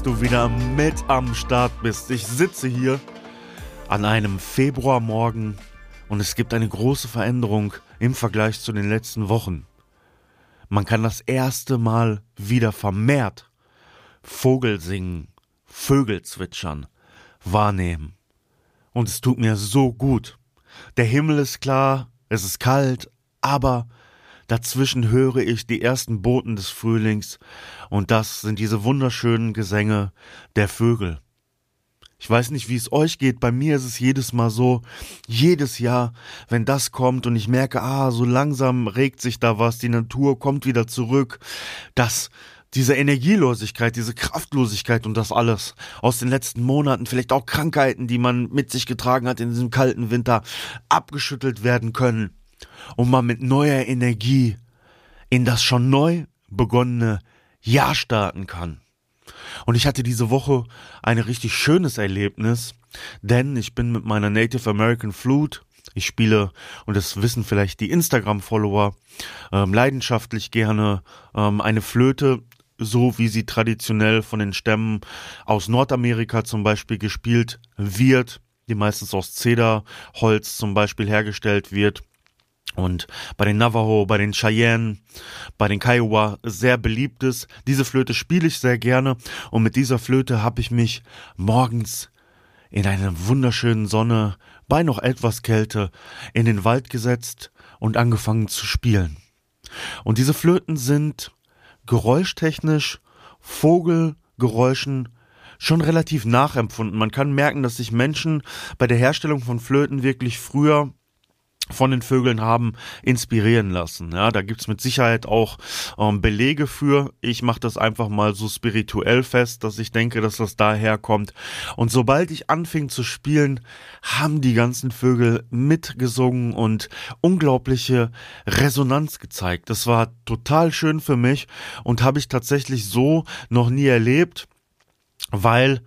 du wieder mit am Start bist. Ich sitze hier an einem Februarmorgen und es gibt eine große Veränderung im Vergleich zu den letzten Wochen. Man kann das erste Mal wieder vermehrt Vogelsingen, Vögel zwitschern, wahrnehmen. Und es tut mir so gut. Der Himmel ist klar, es ist kalt, aber dazwischen höre ich die ersten Boten des Frühlings, und das sind diese wunderschönen Gesänge der Vögel. Ich weiß nicht, wie es euch geht. Bei mir ist es jedes Mal so, jedes Jahr, wenn das kommt und ich merke, ah, so langsam regt sich da was, die Natur kommt wieder zurück, dass diese Energielosigkeit, diese Kraftlosigkeit und das alles aus den letzten Monaten, vielleicht auch Krankheiten, die man mit sich getragen hat in diesem kalten Winter, abgeschüttelt werden können und man mit neuer Energie in das schon neu begonnene Jahr starten kann. Und ich hatte diese Woche ein richtig schönes Erlebnis, denn ich bin mit meiner Native American Flute ich spiele, und das wissen vielleicht die Instagram-Follower, ähm, leidenschaftlich gerne ähm, eine Flöte, so wie sie traditionell von den Stämmen aus Nordamerika zum Beispiel gespielt wird, die meistens aus Zederholz zum Beispiel hergestellt wird und bei den Navajo, bei den Cheyenne, bei den Kiowa sehr beliebt ist. Diese Flöte spiele ich sehr gerne und mit dieser Flöte habe ich mich morgens in einer wunderschönen Sonne, bei noch etwas Kälte, in den Wald gesetzt und angefangen zu spielen. Und diese Flöten sind geräuschtechnisch Vogelgeräuschen schon relativ nachempfunden. Man kann merken, dass sich Menschen bei der Herstellung von Flöten wirklich früher von den Vögeln haben inspirieren lassen. Ja, da gibt's mit Sicherheit auch ähm, Belege für. Ich mache das einfach mal so spirituell fest, dass ich denke, dass das daher kommt. Und sobald ich anfing zu spielen, haben die ganzen Vögel mitgesungen und unglaubliche Resonanz gezeigt. Das war total schön für mich und habe ich tatsächlich so noch nie erlebt, weil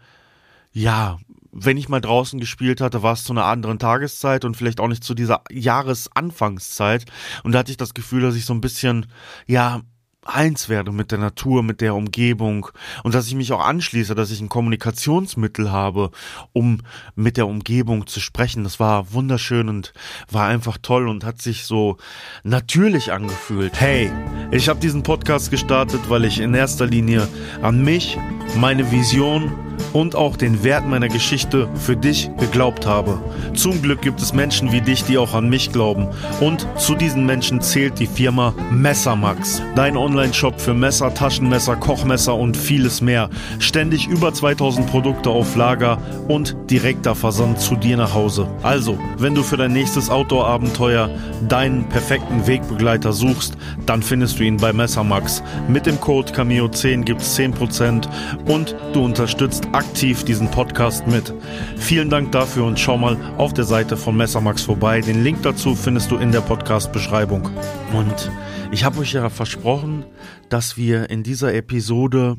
ja, wenn ich mal draußen gespielt hatte, war es zu einer anderen Tageszeit und vielleicht auch nicht zu dieser Jahresanfangszeit. Und da hatte ich das Gefühl, dass ich so ein bisschen, ja, eins werde mit der Natur, mit der Umgebung und dass ich mich auch anschließe, dass ich ein Kommunikationsmittel habe, um mit der Umgebung zu sprechen. Das war wunderschön und war einfach toll und hat sich so natürlich angefühlt. Hey, ich habe diesen Podcast gestartet, weil ich in erster Linie an mich, meine Vision und auch den Wert meiner Geschichte für dich geglaubt habe. Zum Glück gibt es Menschen wie dich, die auch an mich glauben. Und zu diesen Menschen zählt die Firma Messermax. Dein Online-Shop für Messer, Taschenmesser, Kochmesser und vieles mehr. Ständig über 2000 Produkte auf Lager und direkter Versand zu dir nach Hause. Also, wenn du für dein nächstes Outdoor-Abenteuer deinen perfekten Wegbegleiter suchst, dann findest du ihn bei Messermax. Mit dem Code Cameo10 gibt es 10% und du unterstützt aktiv diesen Podcast mit. Vielen Dank dafür und schau mal auf der Seite von Messermax vorbei. Den Link dazu findest du in der Podcast-Beschreibung. Und ich habe euch ja versprochen, dass wir in dieser Episode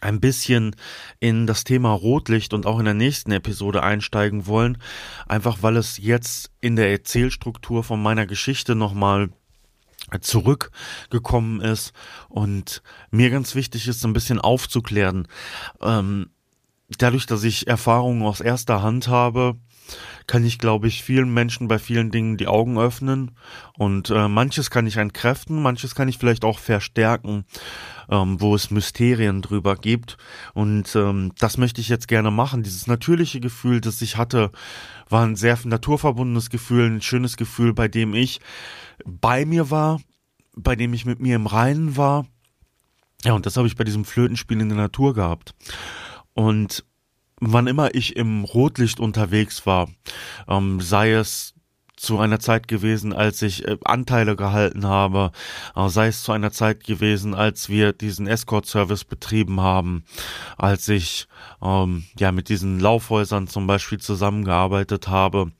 ein bisschen in das Thema Rotlicht und auch in der nächsten Episode einsteigen wollen, einfach weil es jetzt in der Erzählstruktur von meiner Geschichte nochmal zurückgekommen ist und mir ganz wichtig ist, ein bisschen aufzuklären. Ähm, dadurch, dass ich Erfahrungen aus erster Hand habe, kann ich, glaube ich, vielen Menschen bei vielen Dingen die Augen öffnen und äh, manches kann ich entkräften, manches kann ich vielleicht auch verstärken, ähm, wo es Mysterien drüber gibt und ähm, das möchte ich jetzt gerne machen. Dieses natürliche Gefühl, das ich hatte, war ein sehr naturverbundenes Gefühl, ein schönes Gefühl, bei dem ich bei mir war, bei dem ich mit mir im Reinen war. Ja, und das habe ich bei diesem Flötenspiel in der Natur gehabt. Und wann immer ich im Rotlicht unterwegs war, ähm, sei es zu einer Zeit gewesen, als ich äh, Anteile gehalten habe, äh, sei es zu einer Zeit gewesen, als wir diesen Escort-Service betrieben haben, als ich ähm, ja mit diesen Laufhäusern zum Beispiel zusammengearbeitet habe,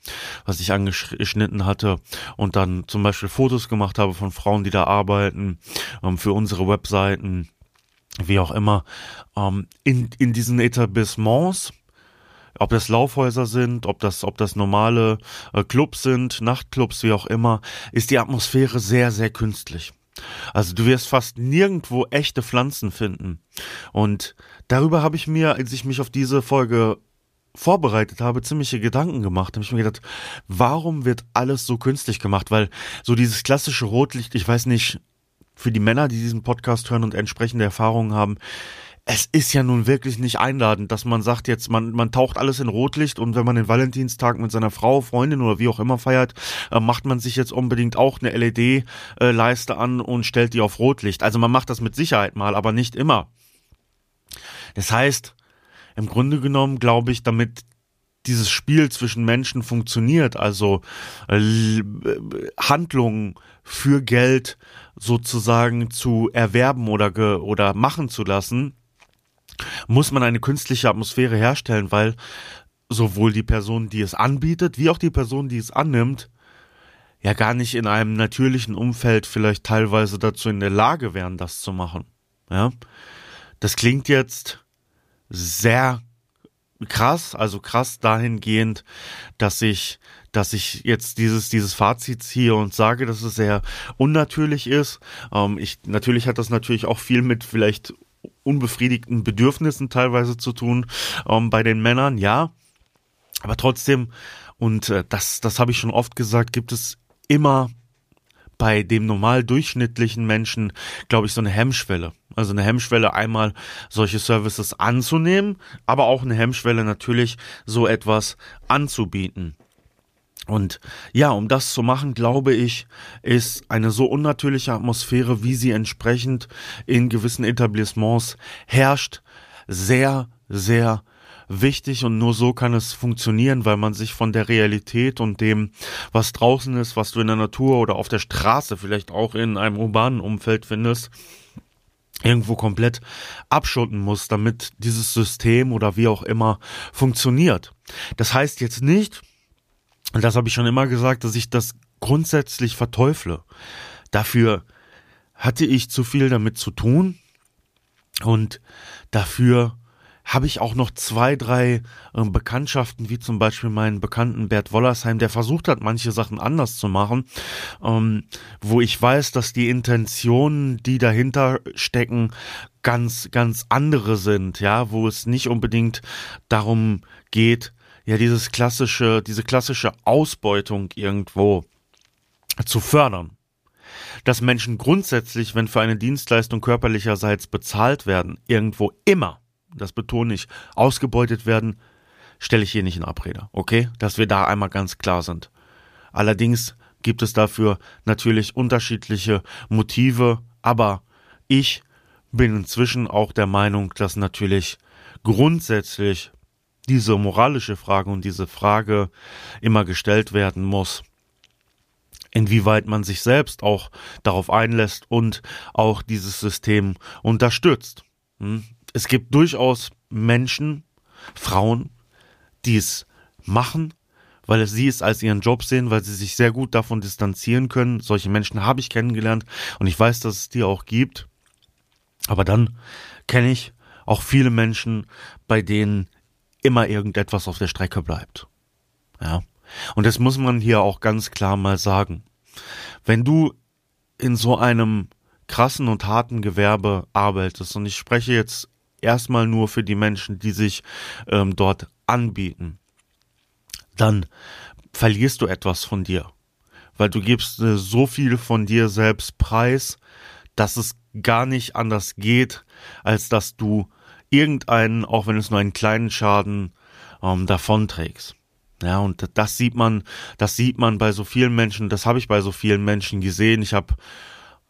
was ich angeschnitten hatte und dann zum Beispiel Fotos gemacht habe von Frauen, die da arbeiten, ähm, für unsere Webseiten, wie auch immer, ähm, in, in diesen Etablissements, ob das Laufhäuser sind, ob das, ob das normale äh, Clubs sind, Nachtclubs, wie auch immer, ist die Atmosphäre sehr, sehr künstlich. Also du wirst fast nirgendwo echte Pflanzen finden. Und darüber habe ich mir, als ich mich auf diese Folge vorbereitet habe, ziemliche Gedanken gemacht. Da habe ich mir gedacht, warum wird alles so künstlich gemacht? Weil so dieses klassische Rotlicht, ich weiß nicht, für die Männer, die diesen Podcast hören und entsprechende Erfahrungen haben, es ist ja nun wirklich nicht einladend, dass man sagt jetzt, man, man taucht alles in Rotlicht und wenn man den Valentinstag mit seiner Frau, Freundin oder wie auch immer feiert, äh, macht man sich jetzt unbedingt auch eine LED-Leiste an und stellt die auf Rotlicht. Also man macht das mit Sicherheit mal, aber nicht immer. Das heißt, im Grunde genommen glaube ich, damit dieses Spiel zwischen Menschen funktioniert, also äh, Handlungen für Geld sozusagen zu erwerben oder oder machen zu lassen, muss man eine künstliche Atmosphäre herstellen, weil sowohl die Person, die es anbietet, wie auch die Person, die es annimmt, ja gar nicht in einem natürlichen Umfeld vielleicht teilweise dazu in der Lage wären, das zu machen. Ja, das klingt jetzt sehr krass, also krass dahingehend, dass ich, dass ich jetzt dieses dieses Fazit ziehe und sage, dass es sehr unnatürlich ist. Ähm, ich natürlich hat das natürlich auch viel mit vielleicht unbefriedigten Bedürfnissen teilweise zu tun ähm, bei den Männern, ja. Aber trotzdem, und äh, das, das habe ich schon oft gesagt, gibt es immer bei dem normal durchschnittlichen Menschen, glaube ich, so eine Hemmschwelle. Also eine Hemmschwelle, einmal solche Services anzunehmen, aber auch eine Hemmschwelle natürlich, so etwas anzubieten. Und ja, um das zu machen, glaube ich, ist eine so unnatürliche Atmosphäre, wie sie entsprechend in gewissen Etablissements herrscht, sehr, sehr wichtig und nur so kann es funktionieren, weil man sich von der Realität und dem, was draußen ist, was du in der Natur oder auf der Straße, vielleicht auch in einem urbanen Umfeld findest, irgendwo komplett abschotten muss, damit dieses System oder wie auch immer funktioniert. Das heißt jetzt nicht, und das habe ich schon immer gesagt, dass ich das grundsätzlich verteufle. Dafür hatte ich zu viel damit zu tun und dafür habe ich auch noch zwei, drei äh, Bekanntschaften, wie zum Beispiel meinen Bekannten Bert Wollersheim, der versucht hat, manche Sachen anders zu machen, ähm, wo ich weiß, dass die Intentionen, die dahinter stecken, ganz, ganz andere sind, ja, wo es nicht unbedingt darum geht, ja dieses klassische, diese klassische Ausbeutung irgendwo zu fördern. Dass Menschen grundsätzlich, wenn für eine Dienstleistung körperlicherseits bezahlt werden, irgendwo immer, das betone ich, ausgebeutet werden, stelle ich hier nicht in Abrede, okay? Dass wir da einmal ganz klar sind. Allerdings gibt es dafür natürlich unterschiedliche Motive, aber ich bin inzwischen auch der Meinung, dass natürlich grundsätzlich diese moralische Frage und diese Frage immer gestellt werden muss. Inwieweit man sich selbst auch darauf einlässt und auch dieses System unterstützt. Hm? Es gibt durchaus Menschen, Frauen, die es machen, weil sie es als ihren Job sehen, weil sie sich sehr gut davon distanzieren können. Solche Menschen habe ich kennengelernt und ich weiß, dass es die auch gibt. Aber dann kenne ich auch viele Menschen, bei denen immer irgendetwas auf der Strecke bleibt. Ja. Und das muss man hier auch ganz klar mal sagen. Wenn du in so einem krassen und harten Gewerbe arbeitest, und ich spreche jetzt erstmal nur für die Menschen, die sich ähm, dort anbieten, dann verlierst du etwas von dir. Weil du gibst äh, so viel von dir selbst preis, dass es gar nicht anders geht, als dass du irgendeinen, auch wenn es nur einen kleinen Schaden ähm, davonträgst. Ja, und das sieht man, das sieht man bei so vielen Menschen, das habe ich bei so vielen Menschen gesehen. Ich habe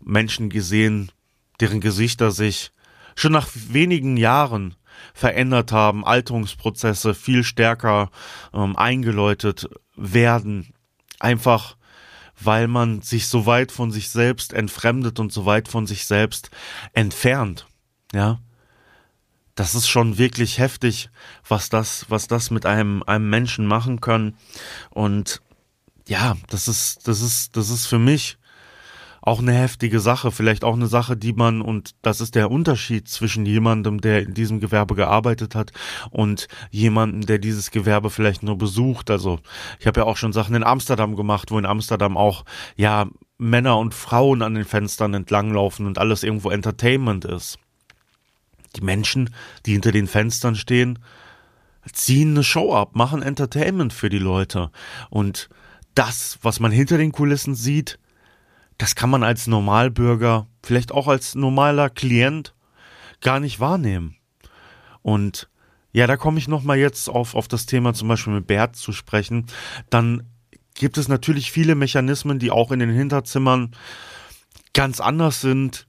Menschen gesehen, deren Gesichter sich schon nach wenigen Jahren verändert haben, Alterungsprozesse viel stärker ähm, eingeläutet werden. Einfach weil man sich so weit von sich selbst entfremdet und so weit von sich selbst entfernt. Ja, das ist schon wirklich heftig, was das, was das mit einem, einem Menschen machen kann. Und ja, das ist, das ist, das ist für mich auch eine heftige Sache, vielleicht auch eine Sache, die man, und das ist der Unterschied zwischen jemandem, der in diesem Gewerbe gearbeitet hat und jemandem, der dieses Gewerbe vielleicht nur besucht. Also ich habe ja auch schon Sachen in Amsterdam gemacht, wo in Amsterdam auch, ja, Männer und Frauen an den Fenstern entlanglaufen und alles irgendwo Entertainment ist. Die Menschen, die hinter den Fenstern stehen, ziehen eine Show ab, machen Entertainment für die Leute. Und das, was man hinter den Kulissen sieht, das kann man als Normalbürger, vielleicht auch als normaler Klient gar nicht wahrnehmen. Und ja, da komme ich nochmal jetzt auf, auf das Thema zum Beispiel mit Bert zu sprechen. Dann gibt es natürlich viele Mechanismen, die auch in den Hinterzimmern ganz anders sind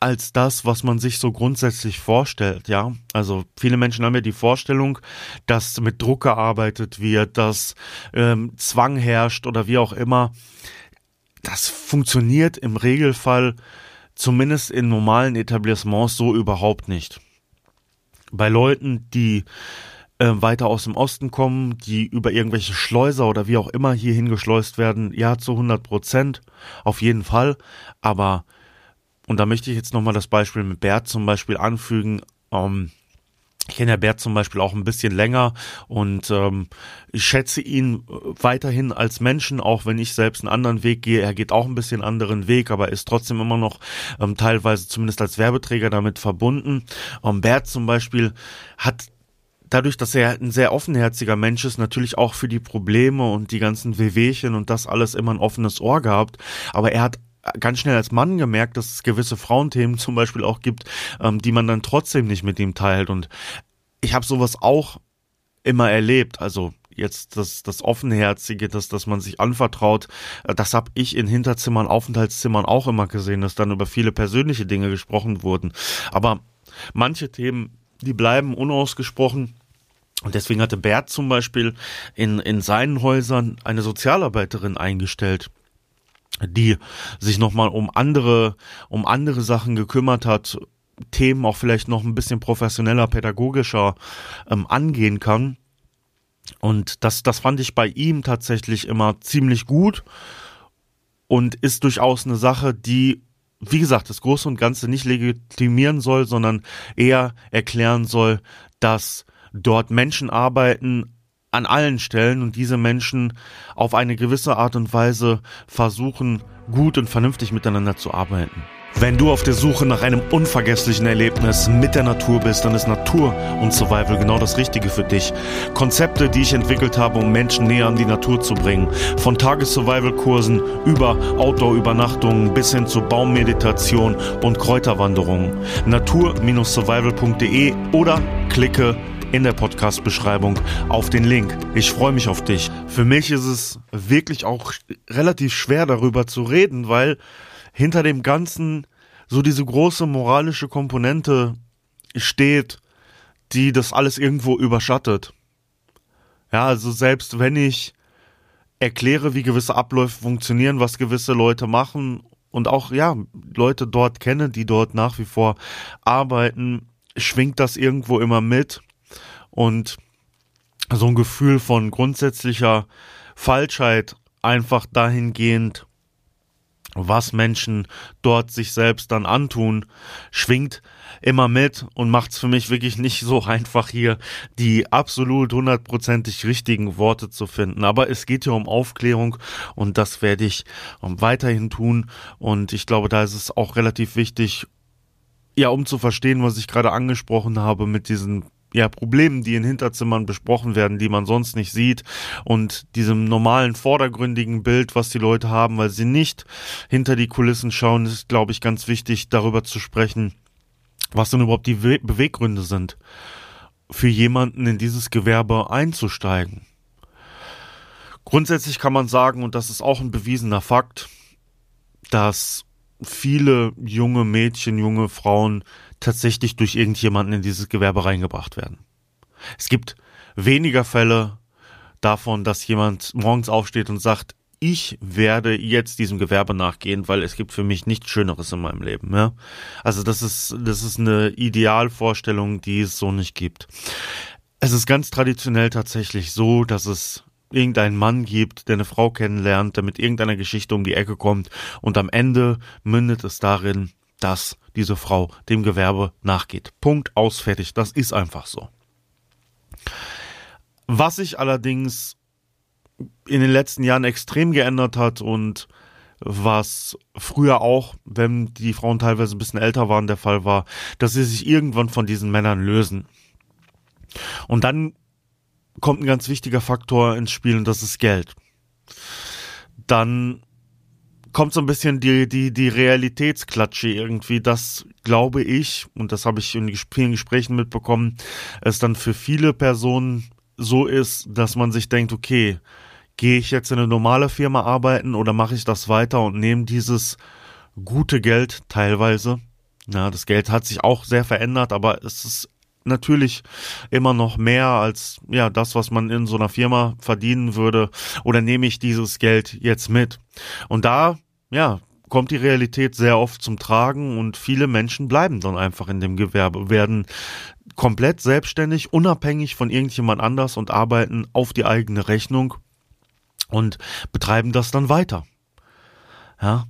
als das, was man sich so grundsätzlich vorstellt, ja. Also viele Menschen haben ja die Vorstellung, dass mit Druck gearbeitet wird, dass ähm, Zwang herrscht oder wie auch immer. Das funktioniert im Regelfall, zumindest in normalen Etablissements, so überhaupt nicht. Bei Leuten, die äh, weiter aus dem Osten kommen, die über irgendwelche Schleuser oder wie auch immer hier hingeschleust werden, ja, zu 100 Prozent, auf jeden Fall. Aber und da möchte ich jetzt nochmal das Beispiel mit Bert zum Beispiel anfügen. Ähm, ich kenne ja Bert zum Beispiel auch ein bisschen länger und ähm, ich schätze ihn weiterhin als Menschen, auch wenn ich selbst einen anderen Weg gehe. Er geht auch ein bisschen anderen Weg, aber ist trotzdem immer noch ähm, teilweise zumindest als Werbeträger damit verbunden. Ähm, Bert zum Beispiel hat dadurch, dass er ein sehr offenherziger Mensch ist, natürlich auch für die Probleme und die ganzen Wehwehchen und das alles immer ein offenes Ohr gehabt. Aber er hat ganz schnell als Mann gemerkt, dass es gewisse Frauenthemen zum Beispiel auch gibt, ähm, die man dann trotzdem nicht mit ihm teilt. Und ich habe sowas auch immer erlebt. Also jetzt das, das Offenherzige, das, dass man sich anvertraut, äh, das habe ich in Hinterzimmern, Aufenthaltszimmern auch immer gesehen, dass dann über viele persönliche Dinge gesprochen wurden. Aber manche Themen, die bleiben unausgesprochen. Und deswegen hatte Bert zum Beispiel in, in seinen Häusern eine Sozialarbeiterin eingestellt die sich nochmal um andere, um andere Sachen gekümmert hat, Themen auch vielleicht noch ein bisschen professioneller, pädagogischer ähm, angehen kann. Und das, das fand ich bei ihm tatsächlich immer ziemlich gut und ist durchaus eine Sache, die, wie gesagt, das Große und Ganze nicht legitimieren soll, sondern eher erklären soll, dass dort Menschen arbeiten, an allen Stellen und diese Menschen auf eine gewisse Art und Weise versuchen, gut und vernünftig miteinander zu arbeiten. Wenn du auf der Suche nach einem unvergesslichen Erlebnis mit der Natur bist, dann ist Natur und Survival genau das Richtige für dich. Konzepte, die ich entwickelt habe, um Menschen näher an die Natur zu bringen. Von Tages-Survival-Kursen über Outdoor-Übernachtungen bis hin zu Baummeditation und Kräuterwanderungen. Natur-survival.de oder klicke in der Podcast-Beschreibung auf den Link. Ich freue mich auf dich. Für mich ist es wirklich auch relativ schwer darüber zu reden, weil hinter dem Ganzen so diese große moralische Komponente steht, die das alles irgendwo überschattet. Ja, also selbst wenn ich erkläre, wie gewisse Abläufe funktionieren, was gewisse Leute machen und auch, ja, Leute dort kenne, die dort nach wie vor arbeiten, schwingt das irgendwo immer mit und so ein Gefühl von grundsätzlicher Falschheit einfach dahingehend, was Menschen dort sich selbst dann antun, schwingt immer mit und macht es für mich wirklich nicht so einfach hier die absolut hundertprozentig richtigen Worte zu finden. Aber es geht ja um Aufklärung und das werde ich weiterhin tun und ich glaube, da ist es auch relativ wichtig, ja, um zu verstehen, was ich gerade angesprochen habe mit diesen ja, Problemen, die in Hinterzimmern besprochen werden, die man sonst nicht sieht und diesem normalen vordergründigen Bild, was die Leute haben, weil sie nicht hinter die Kulissen schauen, ist, glaube ich, ganz wichtig, darüber zu sprechen, was denn überhaupt die Beweggründe sind, für jemanden in dieses Gewerbe einzusteigen. Grundsätzlich kann man sagen, und das ist auch ein bewiesener Fakt, dass viele junge Mädchen, junge Frauen tatsächlich durch irgendjemanden in dieses Gewerbe reingebracht werden. Es gibt weniger Fälle davon, dass jemand morgens aufsteht und sagt, ich werde jetzt diesem Gewerbe nachgehen, weil es gibt für mich nichts Schöneres in meinem Leben. Ja? Also das ist, das ist eine Idealvorstellung, die es so nicht gibt. Es ist ganz traditionell tatsächlich so, dass es irgendeinen Mann gibt, der eine Frau kennenlernt, der mit irgendeiner Geschichte um die Ecke kommt und am Ende mündet es darin, dass diese Frau dem Gewerbe nachgeht. Punkt aus fertig. Das ist einfach so. Was sich allerdings in den letzten Jahren extrem geändert hat und was früher auch, wenn die Frauen teilweise ein bisschen älter waren, der Fall war, dass sie sich irgendwann von diesen Männern lösen. Und dann kommt ein ganz wichtiger Faktor ins Spiel und das ist Geld. Dann kommt so ein bisschen die, die, die Realitätsklatsche irgendwie, das glaube ich, und das habe ich in vielen Gesprächen mitbekommen, es dann für viele Personen so ist, dass man sich denkt, okay, gehe ich jetzt in eine normale Firma arbeiten oder mache ich das weiter und nehme dieses gute Geld teilweise. Ja, das Geld hat sich auch sehr verändert, aber es ist natürlich immer noch mehr als ja das, was man in so einer Firma verdienen würde. Oder nehme ich dieses Geld jetzt mit? Und da, ja, kommt die Realität sehr oft zum Tragen und viele Menschen bleiben dann einfach in dem Gewerbe, werden komplett selbstständig, unabhängig von irgendjemand anders und arbeiten auf die eigene Rechnung und betreiben das dann weiter. Ja,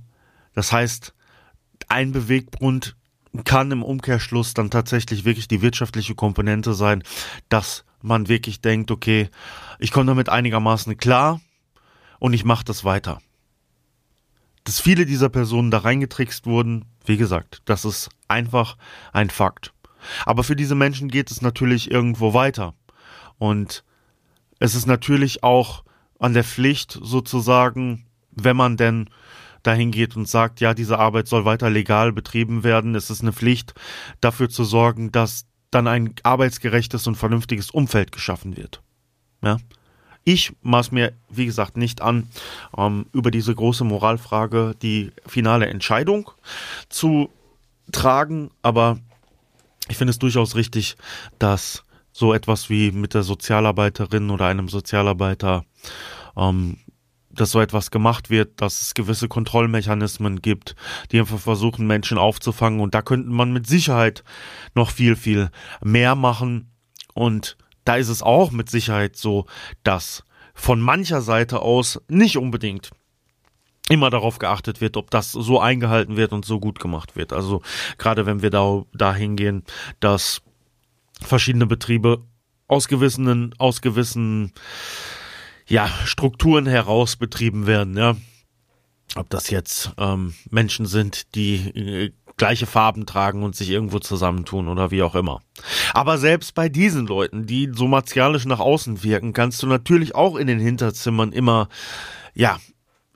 das heißt, ein Beweggrund kann im Umkehrschluss dann tatsächlich wirklich die wirtschaftliche Komponente sein, dass man wirklich denkt, okay, ich komme damit einigermaßen klar und ich mache das weiter. Dass viele dieser Personen da reingetrickst wurden, wie gesagt, das ist einfach ein Fakt. Aber für diese Menschen geht es natürlich irgendwo weiter. Und es ist natürlich auch an der Pflicht sozusagen, wenn man denn dahin geht und sagt, ja, diese Arbeit soll weiter legal betrieben werden. Es ist eine Pflicht, dafür zu sorgen, dass dann ein arbeitsgerechtes und vernünftiges Umfeld geschaffen wird. Ja. Ich maß mir, wie gesagt, nicht an, ähm, über diese große Moralfrage die finale Entscheidung zu tragen, aber ich finde es durchaus richtig, dass so etwas wie mit der Sozialarbeiterin oder einem Sozialarbeiter ähm, dass so etwas gemacht wird, dass es gewisse Kontrollmechanismen gibt, die einfach versuchen, Menschen aufzufangen. Und da könnte man mit Sicherheit noch viel, viel mehr machen. Und da ist es auch mit Sicherheit so, dass von mancher Seite aus nicht unbedingt immer darauf geachtet wird, ob das so eingehalten wird und so gut gemacht wird. Also gerade wenn wir da dahin gehen, dass verschiedene Betriebe aus gewissen, aus gewissen ja, Strukturen heraus betrieben werden, ja. Ob das jetzt ähm, Menschen sind, die äh, gleiche Farben tragen und sich irgendwo zusammentun oder wie auch immer. Aber selbst bei diesen Leuten, die so martialisch nach außen wirken, kannst du natürlich auch in den Hinterzimmern immer, ja,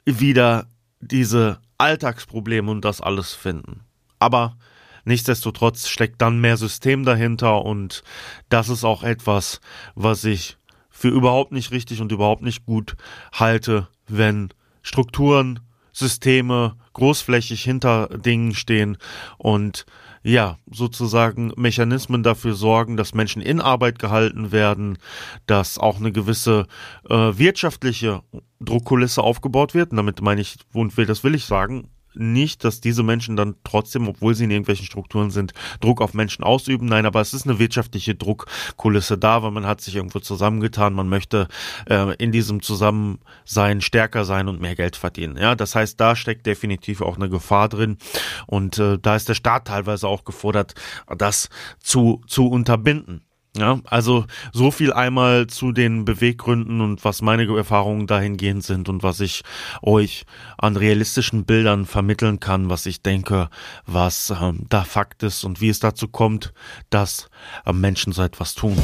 wieder diese Alltagsprobleme und das alles finden. Aber nichtsdestotrotz steckt dann mehr System dahinter und das ist auch etwas, was ich für überhaupt nicht richtig und überhaupt nicht gut halte, wenn Strukturen, Systeme großflächig hinter Dingen stehen und ja, sozusagen Mechanismen dafür sorgen, dass Menschen in Arbeit gehalten werden, dass auch eine gewisse äh, wirtschaftliche Druckkulisse aufgebaut wird. Und damit meine ich, und will, das will ich sagen, nicht, dass diese Menschen dann trotzdem, obwohl sie in irgendwelchen Strukturen sind, Druck auf Menschen ausüben. Nein, aber es ist eine wirtschaftliche Druckkulisse da, weil man hat sich irgendwo zusammengetan, man möchte äh, in diesem Zusammensein stärker sein und mehr Geld verdienen. Ja, das heißt, da steckt definitiv auch eine Gefahr drin und äh, da ist der Staat teilweise auch gefordert, das zu zu unterbinden. Ja, also so viel einmal zu den Beweggründen und was meine Erfahrungen dahingehend sind und was ich euch an realistischen Bildern vermitteln kann, was ich denke, was ähm, da Fakt ist und wie es dazu kommt, dass äh, Menschen so etwas tun.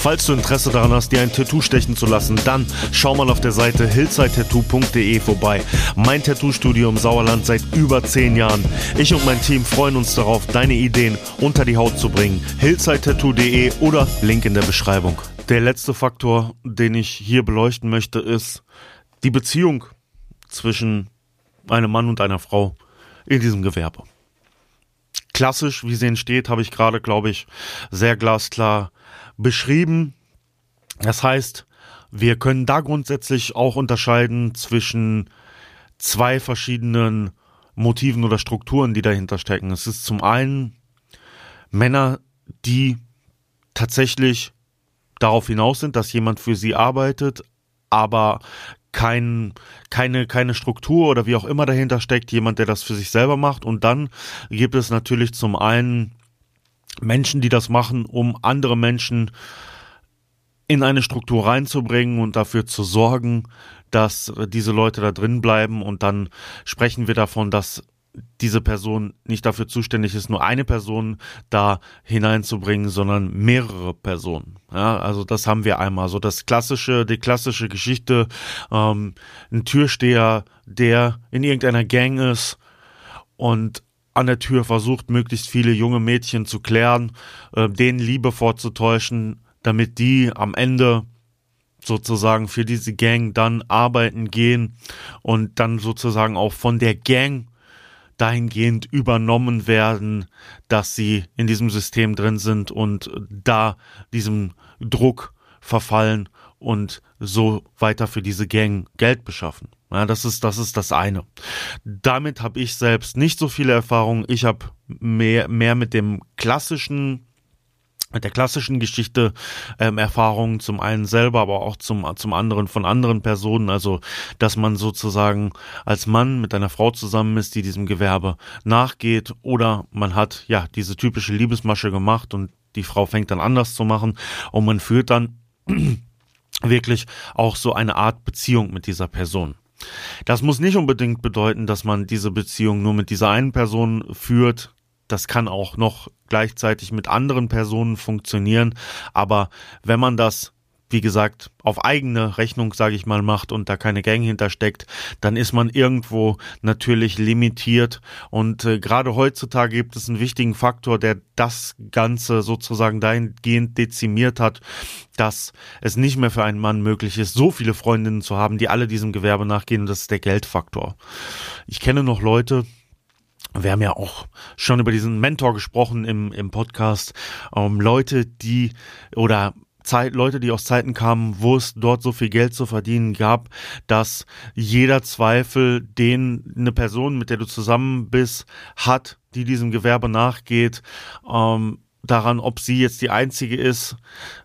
Falls du Interesse daran hast, dir ein Tattoo stechen zu lassen, dann schau mal auf der Seite hillsidetattoo.de vorbei. Mein Tattoo-Studio im Sauerland seit über 10 Jahren. Ich und mein Team freuen uns darauf, deine Ideen unter die Haut zu bringen. hillsidetattoo.de oder Link in der Beschreibung. Der letzte Faktor, den ich hier beleuchten möchte, ist die Beziehung zwischen einem Mann und einer Frau in diesem Gewerbe. Klassisch, wie sie entsteht, habe ich gerade, glaube ich, sehr glasklar beschrieben. Das heißt, wir können da grundsätzlich auch unterscheiden zwischen zwei verschiedenen Motiven oder Strukturen, die dahinter stecken. Es ist zum einen Männer, die tatsächlich darauf hinaus sind, dass jemand für sie arbeitet, aber kein, keine, keine Struktur oder wie auch immer dahinter steckt, jemand, der das für sich selber macht. Und dann gibt es natürlich zum einen Menschen, die das machen, um andere Menschen in eine Struktur reinzubringen und dafür zu sorgen, dass diese Leute da drin bleiben und dann sprechen wir davon, dass diese Person nicht dafür zuständig ist, nur eine Person da hineinzubringen, sondern mehrere Personen. Ja, also das haben wir einmal. So das klassische, die klassische Geschichte, ähm, ein Türsteher, der in irgendeiner Gang ist und an der Tür versucht, möglichst viele junge Mädchen zu klären, äh, denen Liebe vorzutäuschen, damit die am Ende sozusagen für diese Gang dann arbeiten gehen und dann sozusagen auch von der Gang dahingehend übernommen werden, dass sie in diesem System drin sind und da diesem Druck verfallen und so weiter für diese Gang Geld beschaffen. Ja, das ist das ist das eine. Damit habe ich selbst nicht so viele Erfahrungen. Ich habe mehr mehr mit dem klassischen mit der klassischen Geschichte ähm, Erfahrungen zum einen selber, aber auch zum zum anderen von anderen Personen. Also dass man sozusagen als Mann mit einer Frau zusammen ist, die diesem Gewerbe nachgeht, oder man hat ja diese typische Liebesmasche gemacht und die Frau fängt dann anders zu machen und man führt dann wirklich auch so eine Art Beziehung mit dieser Person. Das muss nicht unbedingt bedeuten, dass man diese Beziehung nur mit dieser einen Person führt, das kann auch noch gleichzeitig mit anderen Personen funktionieren. Aber wenn man das wie gesagt, auf eigene Rechnung, sage ich mal, macht und da keine Gang hintersteckt, dann ist man irgendwo natürlich limitiert. Und äh, gerade heutzutage gibt es einen wichtigen Faktor, der das Ganze sozusagen dahingehend dezimiert hat, dass es nicht mehr für einen Mann möglich ist, so viele Freundinnen zu haben, die alle diesem Gewerbe nachgehen. Und das ist der Geldfaktor. Ich kenne noch Leute, wir haben ja auch schon über diesen Mentor gesprochen im, im Podcast. Ähm, Leute, die oder Zeit, Leute, die aus Zeiten kamen, wo es dort so viel Geld zu verdienen gab, dass jeder Zweifel, den eine Person, mit der du zusammen bist, hat, die diesem Gewerbe nachgeht, ähm, daran, ob sie jetzt die einzige ist,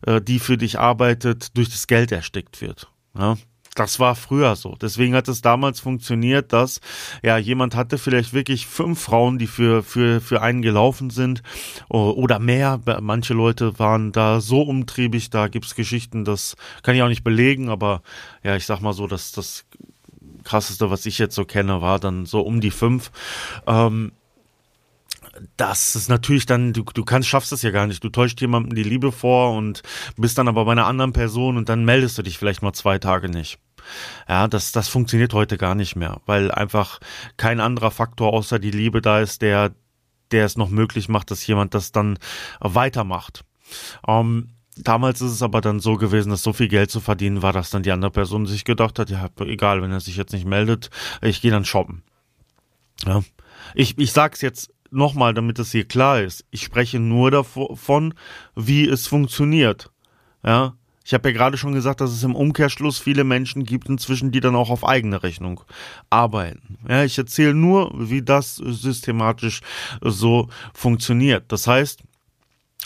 äh, die für dich arbeitet, durch das Geld erstickt wird. Ja? Das war früher so. Deswegen hat es damals funktioniert, dass ja jemand hatte vielleicht wirklich fünf Frauen, die für für für einen gelaufen sind oder mehr. Manche Leute waren da so umtriebig. Da gibt's Geschichten, das kann ich auch nicht belegen, aber ja, ich sag mal so, dass das krasseste, was ich jetzt so kenne, war dann so um die fünf. Ähm, das ist natürlich dann, du, du kannst, schaffst es ja gar nicht. Du täuscht jemandem die Liebe vor und bist dann aber bei einer anderen Person und dann meldest du dich vielleicht mal zwei Tage nicht. Ja, das, das funktioniert heute gar nicht mehr, weil einfach kein anderer Faktor außer die Liebe da ist, der, der es noch möglich macht, dass jemand das dann weitermacht. Ähm, Damals ist es aber dann so gewesen, dass so viel Geld zu verdienen war, dass dann die andere Person sich gedacht hat, ja, egal, wenn er sich jetzt nicht meldet, ich gehe dann shoppen. Ja. Ich, ich sag's jetzt nochmal, damit es hier klar ist. Ich spreche nur davon, wie es funktioniert. Ja. Ich habe ja gerade schon gesagt, dass es im Umkehrschluss viele Menschen gibt inzwischen, die dann auch auf eigene Rechnung arbeiten. Ja, ich erzähle nur, wie das systematisch so funktioniert. Das heißt,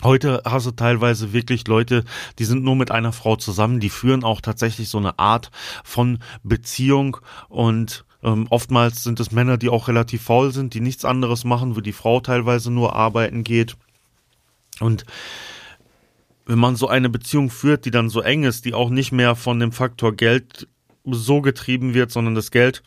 Heute hast du teilweise wirklich Leute, die sind nur mit einer Frau zusammen, die führen auch tatsächlich so eine Art von Beziehung und ähm, oftmals sind es Männer, die auch relativ faul sind, die nichts anderes machen, wo die Frau teilweise nur arbeiten geht. Und wenn man so eine Beziehung führt, die dann so eng ist, die auch nicht mehr von dem Faktor Geld so getrieben wird, sondern das Geld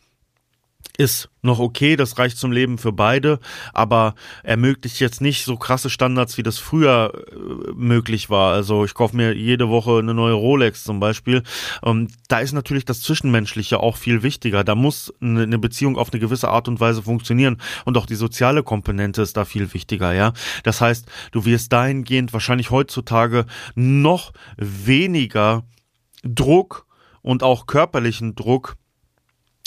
ist noch okay, das reicht zum Leben für beide, aber ermöglicht jetzt nicht so krasse Standards, wie das früher äh, möglich war. Also ich kaufe mir jede Woche eine neue Rolex zum Beispiel. Ähm, da ist natürlich das Zwischenmenschliche auch viel wichtiger. Da muss eine, eine Beziehung auf eine gewisse Art und Weise funktionieren und auch die soziale Komponente ist da viel wichtiger, ja. Das heißt, du wirst dahingehend wahrscheinlich heutzutage noch weniger Druck und auch körperlichen Druck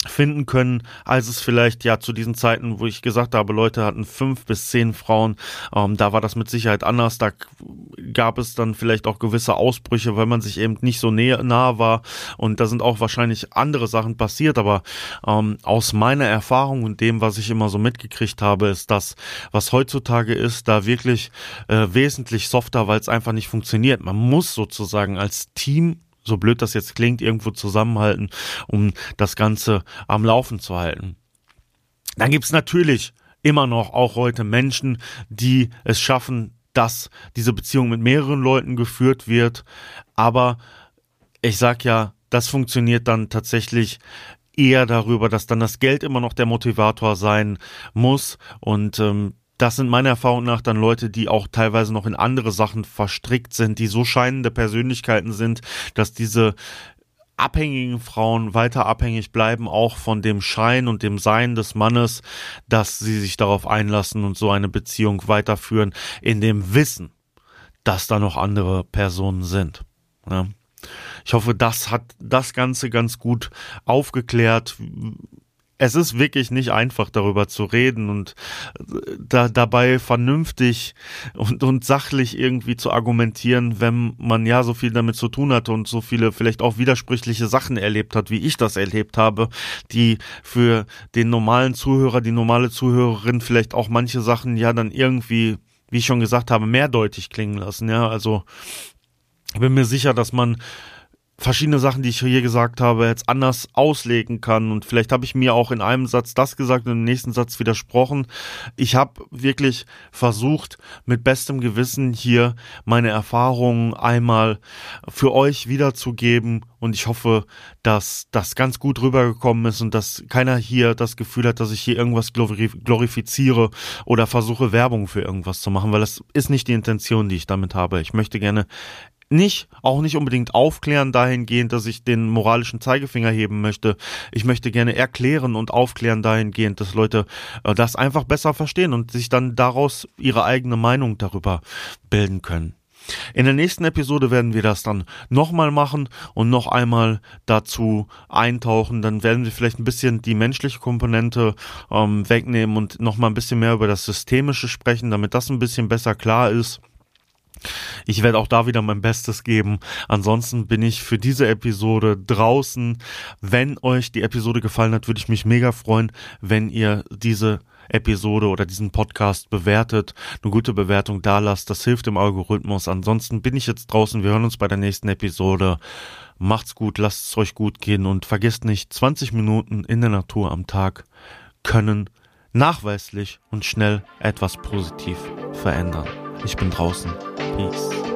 finden können, als es vielleicht ja zu diesen Zeiten, wo ich gesagt habe, Leute hatten fünf bis zehn Frauen, ähm, da war das mit Sicherheit anders, da gab es dann vielleicht auch gewisse Ausbrüche, weil man sich eben nicht so näher, nah war. Und da sind auch wahrscheinlich andere Sachen passiert, aber ähm, aus meiner Erfahrung und dem, was ich immer so mitgekriegt habe, ist das, was heutzutage ist, da wirklich äh, wesentlich softer, weil es einfach nicht funktioniert. Man muss sozusagen als Team so blöd das jetzt klingt, irgendwo zusammenhalten, um das Ganze am Laufen zu halten. Dann gibt's natürlich immer noch auch heute Menschen, die es schaffen, dass diese Beziehung mit mehreren Leuten geführt wird. Aber ich sag ja, das funktioniert dann tatsächlich eher darüber, dass dann das Geld immer noch der Motivator sein muss und ähm, das sind meiner Erfahrung nach dann Leute, die auch teilweise noch in andere Sachen verstrickt sind, die so scheinende Persönlichkeiten sind, dass diese abhängigen Frauen weiter abhängig bleiben, auch von dem Schein und dem Sein des Mannes, dass sie sich darauf einlassen und so eine Beziehung weiterführen, in dem Wissen, dass da noch andere Personen sind. Ja. Ich hoffe, das hat das Ganze ganz gut aufgeklärt, es ist wirklich nicht einfach darüber zu reden und äh, da, dabei vernünftig und, und sachlich irgendwie zu argumentieren, wenn man ja so viel damit zu tun hatte und so viele vielleicht auch widersprüchliche Sachen erlebt hat, wie ich das erlebt habe, die für den normalen Zuhörer, die normale Zuhörerin vielleicht auch manche Sachen ja dann irgendwie, wie ich schon gesagt habe, mehrdeutig klingen lassen, ja, also ich bin mir sicher, dass man verschiedene Sachen, die ich hier gesagt habe, jetzt anders auslegen kann. Und vielleicht habe ich mir auch in einem Satz das gesagt und im nächsten Satz widersprochen. Ich habe wirklich versucht, mit bestem Gewissen hier meine Erfahrungen einmal für euch wiederzugeben. Und ich hoffe, dass das ganz gut rübergekommen ist und dass keiner hier das Gefühl hat, dass ich hier irgendwas glorifiziere oder versuche, Werbung für irgendwas zu machen, weil das ist nicht die Intention, die ich damit habe. Ich möchte gerne nicht, auch nicht unbedingt aufklären dahingehend, dass ich den moralischen Zeigefinger heben möchte. Ich möchte gerne erklären und aufklären dahingehend, dass Leute äh, das einfach besser verstehen und sich dann daraus ihre eigene Meinung darüber bilden können. In der nächsten Episode werden wir das dann nochmal machen und noch einmal dazu eintauchen. Dann werden wir vielleicht ein bisschen die menschliche Komponente ähm, wegnehmen und nochmal ein bisschen mehr über das Systemische sprechen, damit das ein bisschen besser klar ist. Ich werde auch da wieder mein Bestes geben. Ansonsten bin ich für diese Episode draußen. Wenn euch die Episode gefallen hat, würde ich mich mega freuen, wenn ihr diese Episode oder diesen Podcast bewertet, eine gute Bewertung da lasst. Das hilft dem Algorithmus. Ansonsten bin ich jetzt draußen. Wir hören uns bei der nächsten Episode. Macht's gut, lasst es euch gut gehen und vergesst nicht, 20 Minuten in der Natur am Tag können nachweislich und schnell etwas positiv verändern. Ich bin draußen. Peace.